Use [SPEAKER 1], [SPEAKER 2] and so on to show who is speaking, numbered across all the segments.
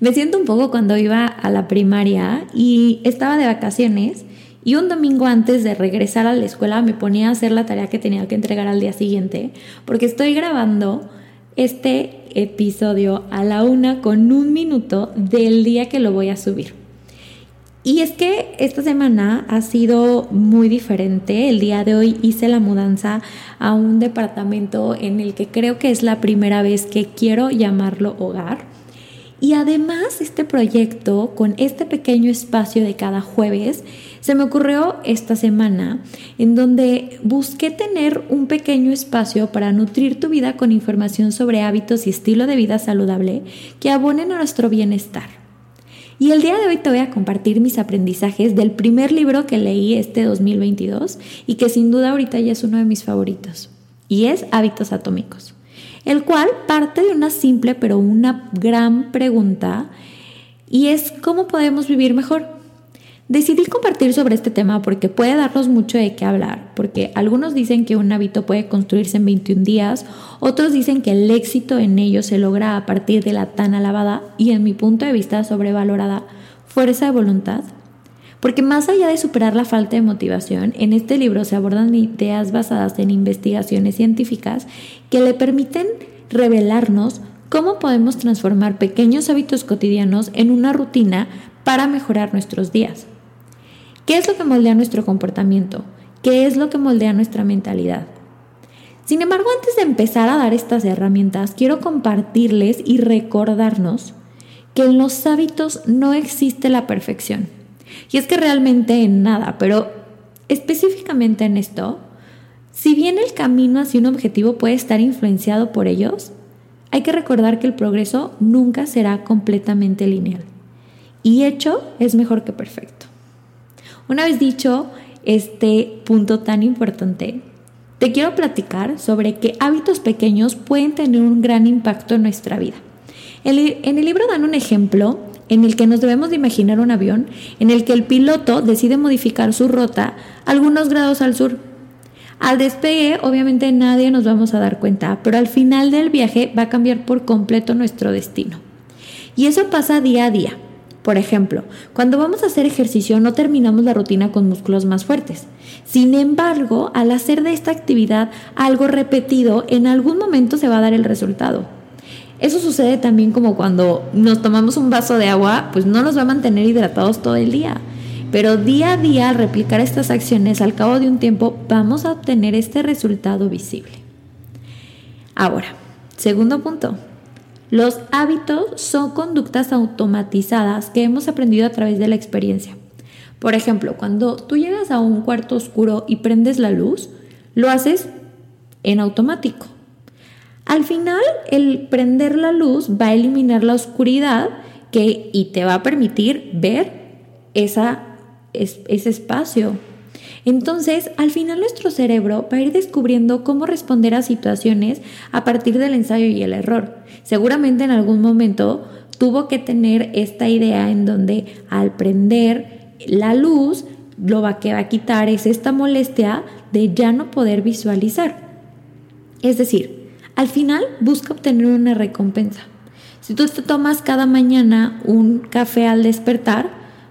[SPEAKER 1] Me siento un poco cuando iba a la primaria y estaba de vacaciones y un domingo antes de regresar a la escuela me ponía a hacer la tarea que tenía que entregar al día siguiente porque estoy grabando este episodio a la una con un minuto del día que lo voy a subir. Y es que esta semana ha sido muy diferente. El día de hoy hice la mudanza a un departamento en el que creo que es la primera vez que quiero llamarlo hogar. Y además este proyecto, con este pequeño espacio de cada jueves, se me ocurrió esta semana en donde busqué tener un pequeño espacio para nutrir tu vida con información sobre hábitos y estilo de vida saludable que abonen a nuestro bienestar. Y el día de hoy te voy a compartir mis aprendizajes del primer libro que leí este 2022 y que sin duda ahorita ya es uno de mis favoritos. Y es Hábitos Atómicos el cual parte de una simple pero una gran pregunta y es cómo podemos vivir mejor. Decidí compartir sobre este tema porque puede darnos mucho de qué hablar, porque algunos dicen que un hábito puede construirse en 21 días, otros dicen que el éxito en ello se logra a partir de la tan alabada y en mi punto de vista sobrevalorada fuerza de voluntad porque más allá de superar la falta de motivación, en este libro se abordan ideas basadas en investigaciones científicas que le permiten revelarnos cómo podemos transformar pequeños hábitos cotidianos en una rutina para mejorar nuestros días. ¿Qué es lo que moldea nuestro comportamiento? ¿Qué es lo que moldea nuestra mentalidad? Sin embargo, antes de empezar a dar estas herramientas, quiero compartirles y recordarnos que en los hábitos no existe la perfección. Y es que realmente en nada, pero específicamente en esto, si bien el camino hacia un objetivo puede estar influenciado por ellos, hay que recordar que el progreso nunca será completamente lineal. Y hecho es mejor que perfecto. Una vez dicho este punto tan importante, te quiero platicar sobre que hábitos pequeños pueden tener un gran impacto en nuestra vida. En el libro dan un ejemplo en el que nos debemos de imaginar un avión en el que el piloto decide modificar su ruta algunos grados al sur. Al despegue, obviamente nadie nos vamos a dar cuenta, pero al final del viaje va a cambiar por completo nuestro destino. Y eso pasa día a día. Por ejemplo, cuando vamos a hacer ejercicio no terminamos la rutina con músculos más fuertes. Sin embargo, al hacer de esta actividad algo repetido, en algún momento se va a dar el resultado. Eso sucede también como cuando nos tomamos un vaso de agua, pues no nos va a mantener hidratados todo el día. Pero día a día, al replicar estas acciones, al cabo de un tiempo, vamos a obtener este resultado visible. Ahora, segundo punto. Los hábitos son conductas automatizadas que hemos aprendido a través de la experiencia. Por ejemplo, cuando tú llegas a un cuarto oscuro y prendes la luz, lo haces en automático. Al final, el prender la luz va a eliminar la oscuridad que, y te va a permitir ver ese espacio. Entonces, al final nuestro cerebro va a ir descubriendo cómo responder a situaciones a partir del ensayo y el error. Seguramente en algún momento tuvo que tener esta idea en donde al prender la luz, lo que va a quitar es esta molestia de ya no poder visualizar. Es decir, al final busca obtener una recompensa. Si tú te tomas cada mañana un café al despertar,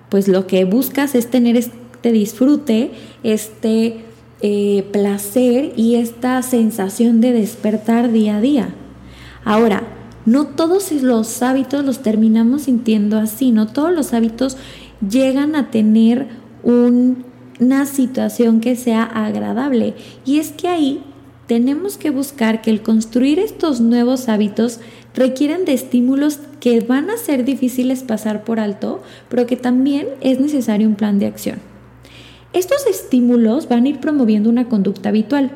[SPEAKER 1] pues lo que buscas es tener este disfrute, este eh, placer y esta sensación de despertar día a día. Ahora, no todos los hábitos los terminamos sintiendo así, no todos los hábitos llegan a tener una situación que sea agradable. Y es que ahí tenemos que buscar que el construir estos nuevos hábitos requieren de estímulos que van a ser difíciles pasar por alto, pero que también es necesario un plan de acción. Estos estímulos van a ir promoviendo una conducta habitual.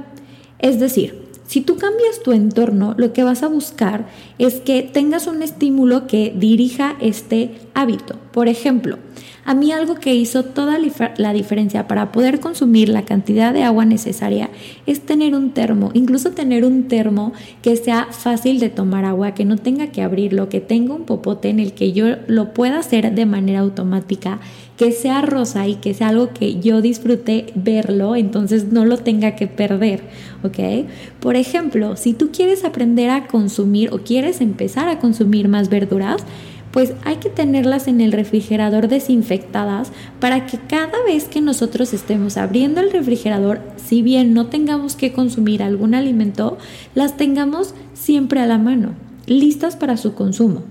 [SPEAKER 1] Es decir, Si tú cambias tu entorno, lo que vas a buscar es que tengas un estímulo que dirija este hábito. Por ejemplo, a mí algo que hizo toda la diferencia para poder consumir la cantidad de agua necesaria es tener un termo, incluso tener un termo que sea fácil de tomar agua, que no tenga que abrirlo, que tenga un popote en el que yo lo pueda hacer de manera automática, que sea rosa y que sea algo que yo disfrute verlo, entonces no lo tenga que perder, ¿ok? Por ejemplo, si tú quieres aprender a consumir o quieres empezar a consumir más verduras, pues hay que tenerlas en el refrigerador desinfectadas para que cada vez que nosotros estemos abriendo el refrigerador, si bien no tengamos que consumir algún alimento, las tengamos siempre a la mano, listas para su consumo.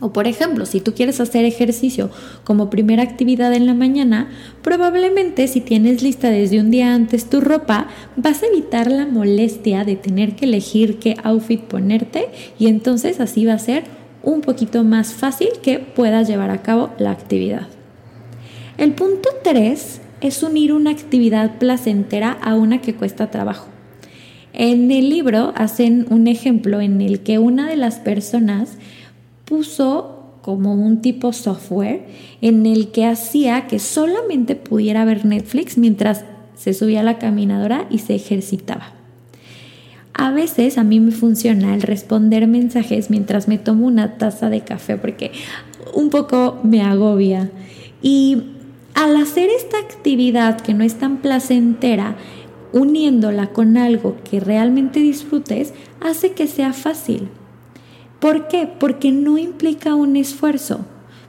[SPEAKER 1] O por ejemplo, si tú quieres hacer ejercicio como primera actividad en la mañana, probablemente si tienes lista desde un día antes tu ropa, vas a evitar la molestia de tener que elegir qué outfit ponerte y entonces así va a ser un poquito más fácil que puedas llevar a cabo la actividad. El punto 3 es unir una actividad placentera a una que cuesta trabajo. En el libro hacen un ejemplo en el que una de las personas puso como un tipo software en el que hacía que solamente pudiera ver Netflix mientras se subía a la caminadora y se ejercitaba. A veces a mí me funciona el responder mensajes mientras me tomo una taza de café porque un poco me agobia. Y al hacer esta actividad que no es tan placentera, uniéndola con algo que realmente disfrutes, hace que sea fácil. ¿Por qué? Porque no implica un esfuerzo.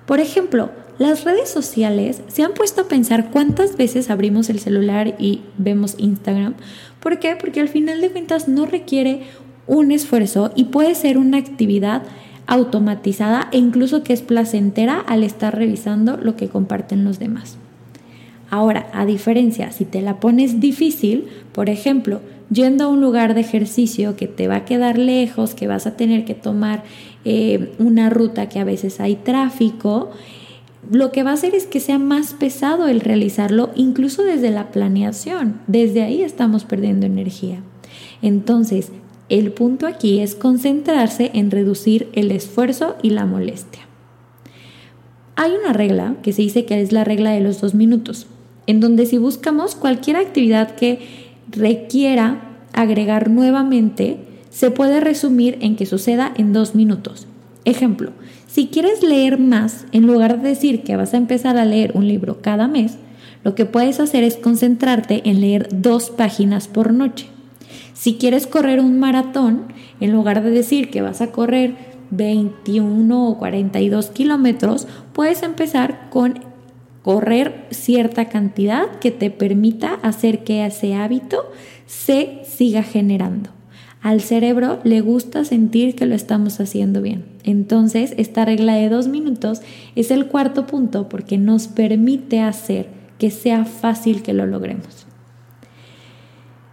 [SPEAKER 1] Por ejemplo, las redes sociales se han puesto a pensar cuántas veces abrimos el celular y vemos Instagram. ¿Por qué? Porque al final de cuentas no requiere un esfuerzo y puede ser una actividad automatizada e incluso que es placentera al estar revisando lo que comparten los demás. Ahora, a diferencia, si te la pones difícil, por ejemplo, yendo a un lugar de ejercicio que te va a quedar lejos, que vas a tener que tomar eh, una ruta que a veces hay tráfico, lo que va a hacer es que sea más pesado el realizarlo, incluso desde la planeación. Desde ahí estamos perdiendo energía. Entonces, el punto aquí es concentrarse en reducir el esfuerzo y la molestia. Hay una regla que se dice que es la regla de los dos minutos, en donde si buscamos cualquier actividad que requiera agregar nuevamente, se puede resumir en que suceda en dos minutos. Ejemplo, si quieres leer más, en lugar de decir que vas a empezar a leer un libro cada mes, lo que puedes hacer es concentrarte en leer dos páginas por noche. Si quieres correr un maratón, en lugar de decir que vas a correr 21 o 42 kilómetros, puedes empezar con correr cierta cantidad que te permita hacer que ese hábito se siga generando. Al cerebro le gusta sentir que lo estamos haciendo bien. Entonces, esta regla de dos minutos es el cuarto punto porque nos permite hacer que sea fácil que lo logremos.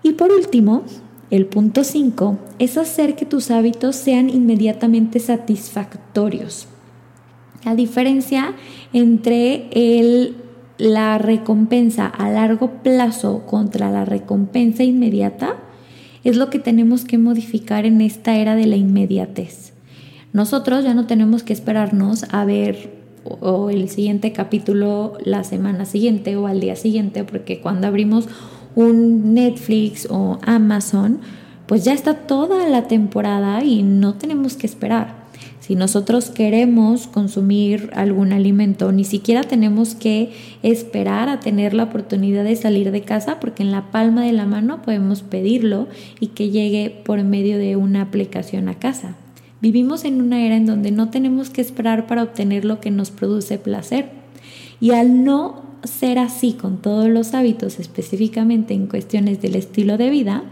[SPEAKER 1] Y por último, el punto 5 es hacer que tus hábitos sean inmediatamente satisfactorios. La diferencia entre el, la recompensa a largo plazo contra la recompensa inmediata es lo que tenemos que modificar en esta era de la inmediatez. Nosotros ya no tenemos que esperarnos a ver o, el siguiente capítulo la semana siguiente o al día siguiente, porque cuando abrimos un Netflix o Amazon, pues ya está toda la temporada y no tenemos que esperar. Si nosotros queremos consumir algún alimento, ni siquiera tenemos que esperar a tener la oportunidad de salir de casa porque en la palma de la mano podemos pedirlo y que llegue por medio de una aplicación a casa. Vivimos en una era en donde no tenemos que esperar para obtener lo que nos produce placer. Y al no ser así con todos los hábitos, específicamente en cuestiones del estilo de vida,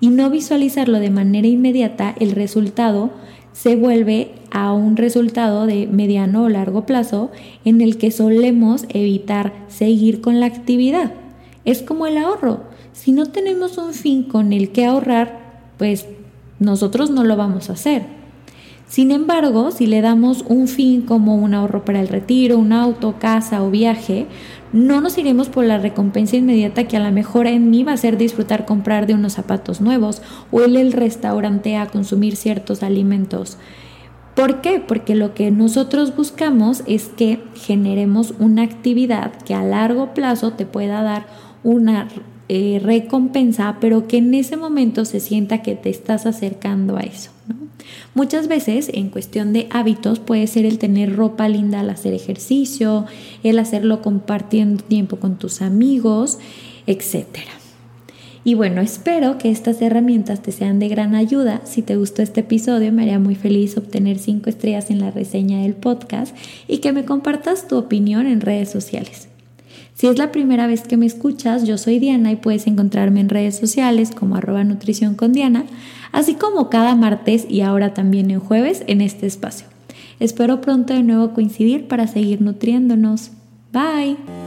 [SPEAKER 1] y no visualizarlo de manera inmediata, el resultado se vuelve a un resultado de mediano o largo plazo en el que solemos evitar seguir con la actividad. Es como el ahorro. Si no tenemos un fin con el que ahorrar, pues nosotros no lo vamos a hacer. Sin embargo, si le damos un fin como un ahorro para el retiro, un auto, casa o viaje, no nos iremos por la recompensa inmediata que a lo mejor en mí va a ser disfrutar comprar de unos zapatos nuevos o ir al restaurante a consumir ciertos alimentos. ¿Por qué? Porque lo que nosotros buscamos es que generemos una actividad que a largo plazo te pueda dar una eh, recompensa, pero que en ese momento se sienta que te estás acercando a eso. Muchas veces en cuestión de hábitos puede ser el tener ropa linda al hacer ejercicio, el hacerlo compartiendo tiempo con tus amigos, etc. Y bueno, espero que estas herramientas te sean de gran ayuda. Si te gustó este episodio, me haría muy feliz obtener 5 estrellas en la reseña del podcast y que me compartas tu opinión en redes sociales. Si es la primera vez que me escuchas, yo soy Diana y puedes encontrarme en redes sociales como arroba nutrición con Diana, así como cada martes y ahora también en jueves en este espacio. Espero pronto de nuevo coincidir para seguir nutriéndonos. Bye.